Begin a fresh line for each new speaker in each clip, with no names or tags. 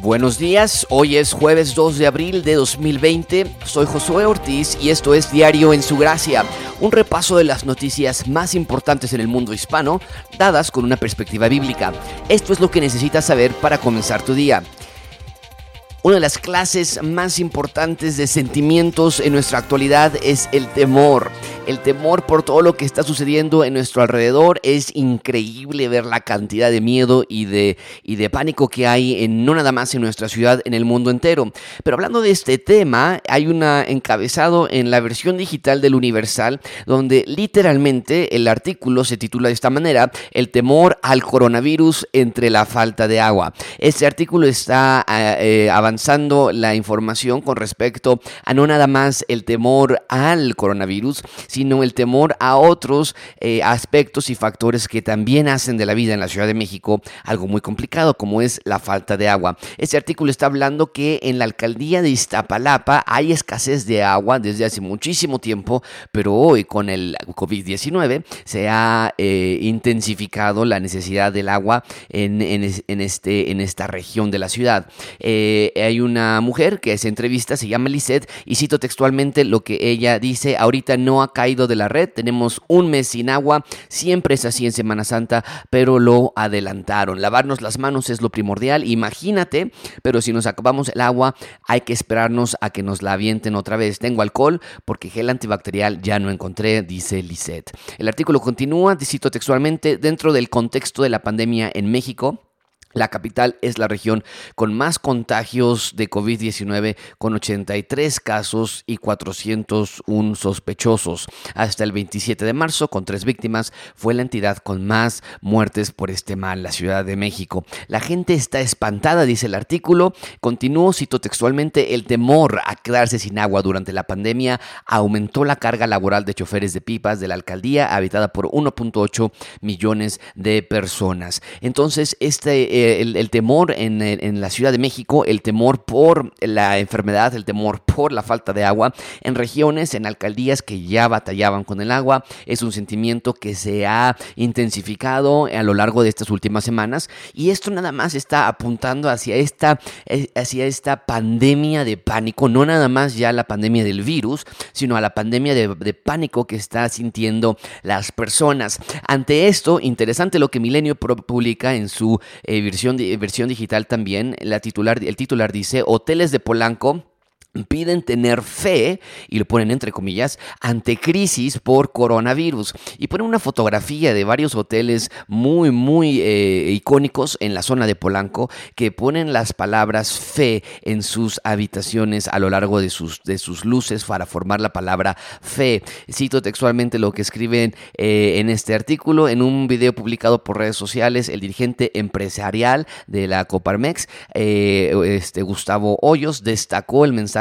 Buenos días, hoy es jueves 2 de abril de 2020, soy Josué Ortiz y esto es Diario en su Gracia, un repaso de las noticias más importantes en el mundo hispano, dadas con una perspectiva bíblica. Esto es lo que necesitas saber para comenzar tu día. Una de las clases más importantes de sentimientos en nuestra actualidad es el temor el temor por todo lo que está sucediendo en nuestro alrededor. Es increíble ver la cantidad de miedo y de, y de pánico que hay en, no nada más en nuestra ciudad, en el mundo entero. Pero hablando de este tema, hay un encabezado en la versión digital del Universal donde literalmente el artículo se titula de esta manera, El temor al coronavirus entre la falta de agua. Este artículo está eh, avanzando la información con respecto a no nada más el temor al coronavirus, sino el temor a otros eh, aspectos y factores que también hacen de la vida en la Ciudad de México algo muy complicado, como es la falta de agua. Este artículo está hablando que en la alcaldía de Iztapalapa hay escasez de agua desde hace muchísimo tiempo, pero hoy con el COVID-19 se ha eh, intensificado la necesidad del agua en, este, en esta región de la ciudad. Eh, hay una mujer que se entrevista, se llama Lisette, y cito textualmente lo que ella dice, ahorita no ha caído de la red. Tenemos un mes sin agua. Siempre es así en Semana Santa, pero lo adelantaron. Lavarnos las manos es lo primordial. Imagínate, pero si nos acabamos el agua, hay que esperarnos a que nos la avienten otra vez. Tengo alcohol porque gel antibacterial ya no encontré, dice Lisette. El artículo continúa, cito textualmente, dentro del contexto de la pandemia en México. La capital es la región con más contagios de COVID-19, con 83 casos y 401 sospechosos. Hasta el 27 de marzo, con tres víctimas, fue la entidad con más muertes por este mal, la Ciudad de México. La gente está espantada, dice el artículo. Continúo, cito textualmente, el temor a quedarse sin agua durante la pandemia aumentó la carga laboral de choferes de pipas de la alcaldía, habitada por 1.8 millones de personas. Entonces, este eh, el, temor en, la Ciudad de México, el temor por la enfermedad, el temor por la falta de agua, en regiones, en alcaldías que ya batallaban con el agua, es un sentimiento que se ha intensificado a lo largo de estas últimas semanas y esto nada más está apuntando hacia esta, eh, hacia esta pandemia de pánico, no nada más ya la pandemia del virus, sino a la pandemia de, de pánico que está sintiendo las personas. Ante esto, interesante lo que Milenio publica en su eh, versión, versión digital también, la titular, el titular dice, Hoteles de Polanco piden tener fe, y lo ponen entre comillas, ante crisis por coronavirus. Y ponen una fotografía de varios hoteles muy, muy eh, icónicos en la zona de Polanco que ponen las palabras fe en sus habitaciones a lo largo de sus, de sus luces para formar la palabra fe. Cito textualmente lo que escriben eh, en este artículo. En un video publicado por redes sociales, el dirigente empresarial de la Coparmex, eh, este, Gustavo Hoyos, destacó el mensaje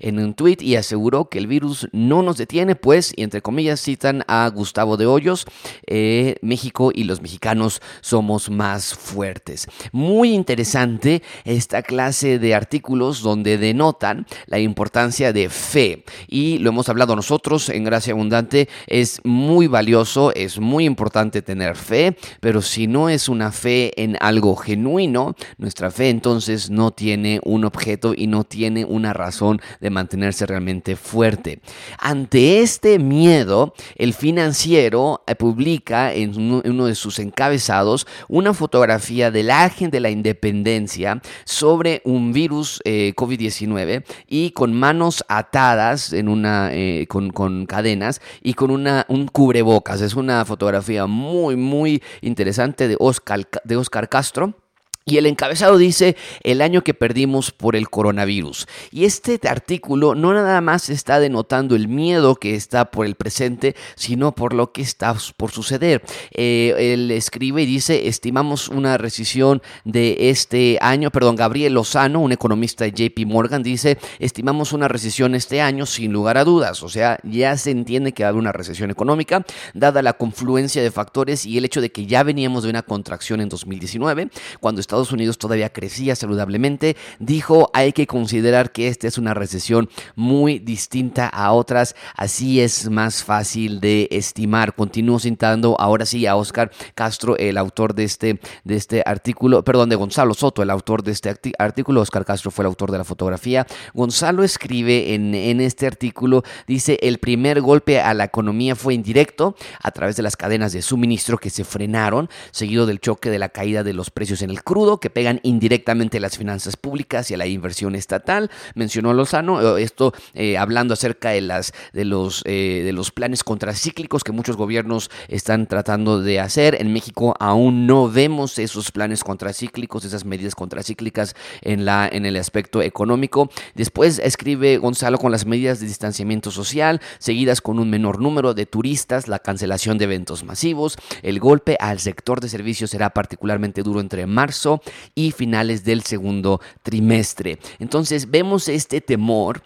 en un tweet y aseguró que el virus no nos detiene, pues, y entre comillas citan a Gustavo de Hoyos, eh, México y los mexicanos somos más fuertes. Muy interesante esta clase de artículos donde denotan la importancia de fe y lo hemos hablado nosotros en Gracia Abundante, es muy valioso, es muy importante tener fe, pero si no es una fe en algo genuino, nuestra fe entonces no tiene un objeto y no tiene una razón de mantenerse realmente fuerte. Ante este miedo, el financiero eh, publica en uno de sus encabezados una fotografía del ángel de la independencia sobre un virus eh, COVID-19 y con manos atadas en una, eh, con, con, cadenas y con una, un cubrebocas. Es una fotografía muy, muy interesante de Oscar, de Oscar Castro. Y el encabezado dice el año que perdimos por el coronavirus. Y este artículo no nada más está denotando el miedo que está por el presente, sino por lo que está por suceder. Eh, él escribe y dice, estimamos una recesión de este año, perdón, Gabriel Lozano, un economista de JP Morgan, dice, estimamos una recesión este año sin lugar a dudas. O sea, ya se entiende que va a haber una recesión económica, dada la confluencia de factores y el hecho de que ya veníamos de una contracción en 2019, cuando Estados Unidos todavía crecía saludablemente, dijo hay que considerar que esta es una recesión muy distinta a otras, así es más fácil de estimar. Continúo citando ahora sí a Oscar Castro, el autor de este, de este artículo, perdón, de Gonzalo Soto, el autor de este artículo, Oscar Castro fue el autor de la fotografía. Gonzalo escribe en, en este artículo, dice, el primer golpe a la economía fue indirecto a través de las cadenas de suministro que se frenaron, seguido del choque de la caída de los precios en el crudo, que pegan indirectamente a las finanzas públicas y a la inversión estatal. Mencionó Lozano eh, esto eh, hablando acerca de, las, de, los, eh, de los planes contracíclicos que muchos gobiernos están tratando de hacer. En México aún no vemos esos planes contracíclicos, esas medidas contracíclicas en, la, en el aspecto económico. Después escribe Gonzalo con las medidas de distanciamiento social, seguidas con un menor número de turistas, la cancelación de eventos masivos. El golpe al sector de servicios será particularmente duro entre marzo y finales del segundo trimestre. Entonces vemos este temor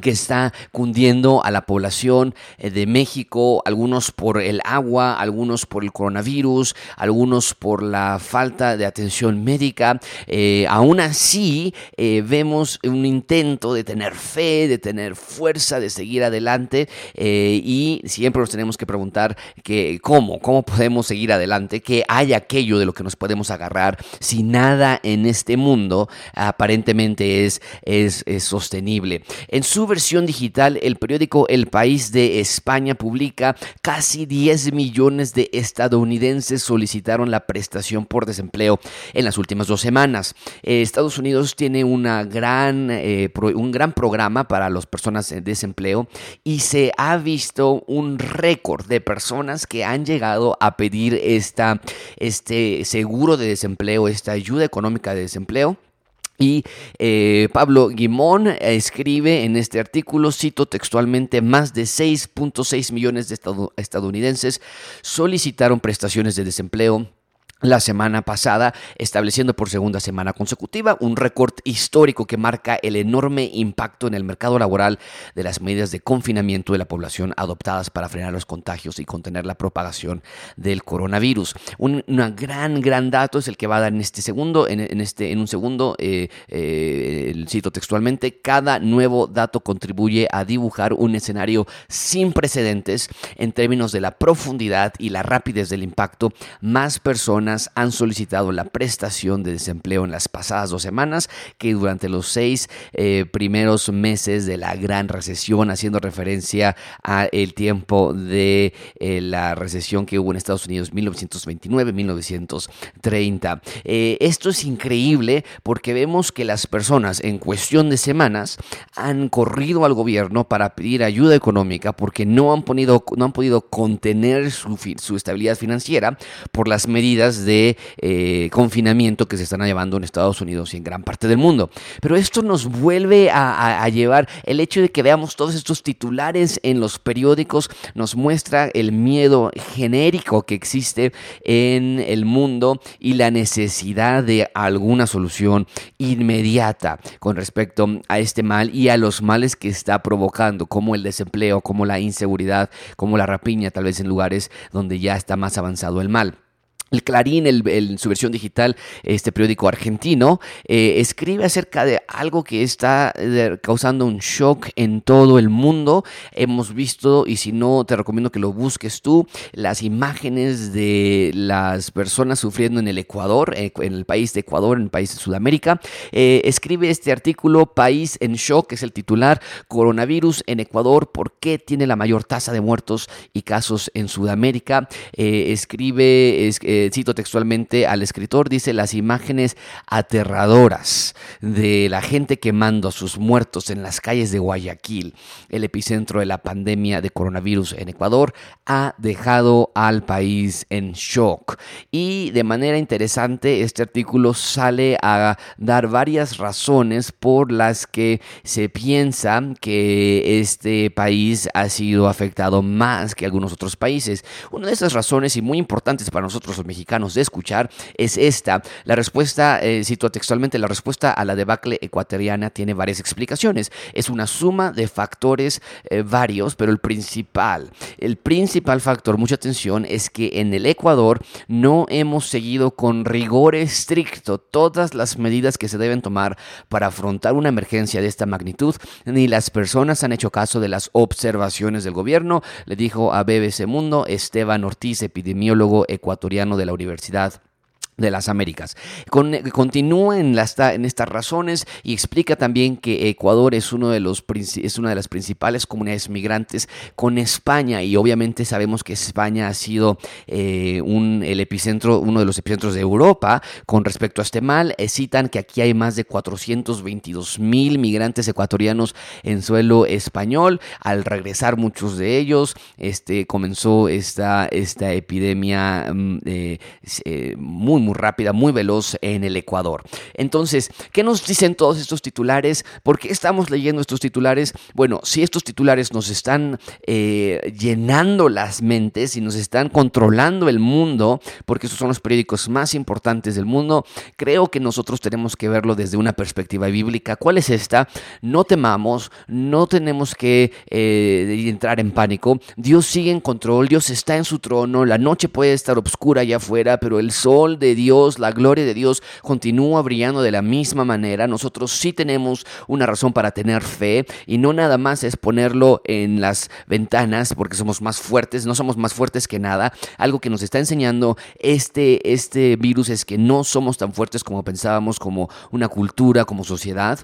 que está cundiendo a la población eh, de México, algunos por el agua, algunos por el coronavirus, algunos por la falta de atención médica. Eh, aún así, eh, vemos un intento de tener fe, de tener fuerza, de seguir adelante y siempre nos tenemos que preguntar que, cómo, cómo podemos seguir adelante, que hay aquello de lo que nos podemos agarrar si nada en este mundo aparentemente es, es, es sostenible. En su versión digital, el periódico El País de España publica casi 10 millones de estadounidenses solicitaron la prestación por desempleo en las últimas dos semanas. Eh, Estados Unidos tiene gran, eh, un gran programa para las personas en desempleo y se ha visto un récord de personas que han llegado a pedir esta, este seguro de desempleo, esta ayuda económica de desempleo y eh, Pablo Guimón escribe en este artículo, cito textualmente, más de 6.6 millones de estadounidenses solicitaron prestaciones de desempleo la semana pasada, estableciendo por segunda semana consecutiva un récord histórico que marca el enorme impacto en el mercado laboral de las medidas de confinamiento de la población adoptadas para frenar los contagios y contener la propagación del coronavirus. Un gran, gran dato es el que va a dar en este segundo, en, este, en un segundo, eh, eh, cito textualmente, cada nuevo dato contribuye a dibujar un escenario sin precedentes en términos de la profundidad y la rapidez del impacto. Más personas han solicitado la prestación de desempleo en las pasadas dos semanas que durante los seis eh, primeros meses de la gran recesión, haciendo referencia a el tiempo de eh, la recesión que hubo en Estados Unidos 1929-1930. Eh, esto es increíble porque vemos que las personas en cuestión de semanas han corrido al gobierno para pedir ayuda económica porque no han, podido, no han podido contener su, su estabilidad financiera por las medidas de eh, confinamiento que se están llevando en Estados Unidos y en gran parte del mundo. Pero esto nos vuelve a, llevar el hecho de que veamos todos estos titulares en los periódicos, nos muestra el miedo genérico que existe en el mundo y la necesidad de alguna solución inmediata con respecto a este mal y a los males que está provocando, como el desempleo, como la inseguridad, como la rapiña, tal vez en lugares donde ya está más avanzado el mal. El Clarín, en su versión digital, este periódico argentino, eh, escribe acerca de algo que está eh, causando un shock en todo el mundo. Hemos visto, y si no, te recomiendo que lo busques tú, las imágenes de las personas sufriendo en el Ecuador, eh, en el país de Ecuador, en el país de Sudamérica. escribe este artículo, País en Shock, es el titular, Coronavirus en Ecuador, ¿por qué tiene la mayor tasa de muertos y casos en Sudamérica? escribe... Es, cito textualmente al escritor, dice las imágenes aterradoras de la gente quemando a sus muertos en las calles de Guayaquil, el epicentro de la pandemia de coronavirus en Ecuador, ha dejado al país en shock. Y de manera interesante, este artículo sale a dar varias razones por las que se piensa que este país ha sido afectado más que algunos otros países. Una de esas razones y muy importantes para nosotros mexicanos de escuchar es esta. La respuesta, eh, cito textualmente, la respuesta a la debacle ecuatoriana tiene varias explicaciones. Es una suma de factores eh, varios, pero el principal, el principal factor, mucha atención, es que en el Ecuador no hemos seguido con rigor estricto todas las medidas que se deben tomar para afrontar una emergencia de esta magnitud, ni las personas han hecho caso de las observaciones del gobierno, le dijo a BBC Mundo Esteban Ortiz, epidemiólogo ecuatoriano de la Universidad de las Américas. continúa en, estas razones y explica también que Ecuador es, uno de los, es una de las principales comunidades migrantes con España y obviamente sabemos que España ha sido eh, un, el epicentro, uno de los epicentros de Europa con respecto a este mal. Eh, citan que aquí hay más de 422 mil migrantes ecuatorianos en suelo español. Al regresar muchos de ellos, este, comenzó esta, esta epidemia mm, eh, muy muy rápida, muy veloz en el Ecuador. Entonces, ¿qué nos dicen todos estos titulares? ¿Por qué estamos leyendo estos titulares? Bueno, si estos titulares nos están eh, llenando las mentes y nos están controlando el mundo, porque esos son los periódicos más importantes del mundo, creo que nosotros tenemos que verlo desde una perspectiva bíblica. ¿Cuál es esta? No temamos, no tenemos que eh, entrar en pánico. Dios sigue en control, Dios está en su trono, la noche puede estar oscura allá afuera, pero el sol de Dios, la gloria de Dios continúa brillando de la misma manera. Nosotros sí tenemos una razón para tener fe y no nada más es ponerlo en las ventanas porque somos más fuertes, no somos más fuertes que nada. Algo que nos está enseñando este, este virus es que no somos tan fuertes como pensábamos, como una cultura, como sociedad.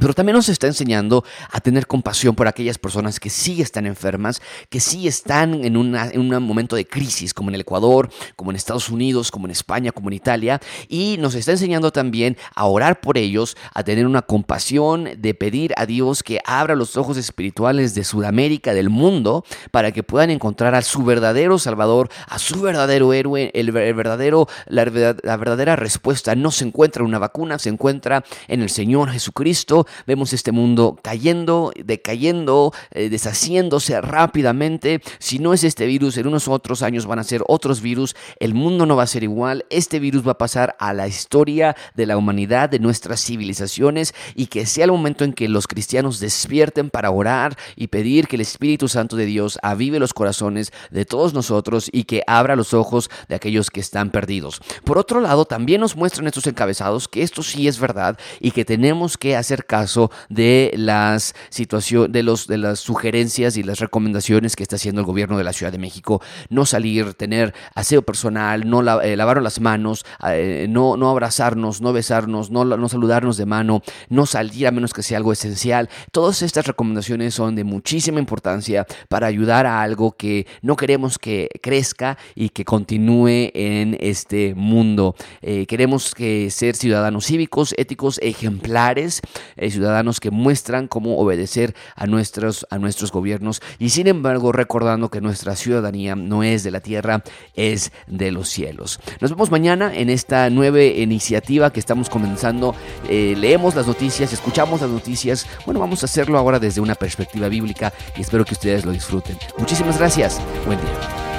Pero también nos está enseñando a tener compasión por aquellas personas que sí están enfermas, que sí están en, un momento de crisis, como en el Ecuador, como en Estados Unidos, como en España, como en Italia. Y nos está enseñando también a orar por ellos, a tener una compasión, de pedir a Dios que abra los ojos espirituales de Sudamérica, del mundo, para que puedan encontrar a su verdadero Salvador, a su verdadero héroe, el, verdadero, la, la verdadera respuesta no se encuentra en una vacuna, se encuentra en el Señor Jesucristo vemos este mundo cayendo, decayendo, eh, deshaciéndose rápidamente. Si no es este virus, en unos otros años van a ser otros virus. El mundo no va a ser igual. Este virus va a pasar a la historia de la humanidad, de nuestras civilizaciones y que sea el momento en que los cristianos despierten para orar y pedir que el Espíritu Santo de Dios avive los corazones de todos nosotros y que abra los ojos de aquellos que están perdidos. Por otro lado, también nos muestran estos encabezados que esto sí es verdad y que tenemos que hacer caso de las situaciones, de los de las sugerencias y las recomendaciones que está haciendo el gobierno de la Ciudad de México. No salir, tener aseo personal, no eh, lavar las manos, eh, no, no abrazarnos, no besarnos, no, no saludarnos de mano, no salir a menos que sea algo esencial. Todas estas recomendaciones son de muchísima importancia para ayudar a algo que no queremos que crezca y que continúe en este mundo. Eh, queremos que ser ciudadanos cívicos, éticos, ejemplares, ciudadanos que muestran cómo obedecer a nuestros, a nuestros gobiernos y sin embargo recordando que nuestra ciudadanía no es de la tierra, es de los cielos. Nos vemos mañana en esta nueva iniciativa que estamos comenzando. Eh, leemos las noticias, escuchamos las noticias. Bueno, vamos a hacerlo ahora desde una perspectiva bíblica y espero que ustedes lo disfruten. Muchísimas gracias. Buen día.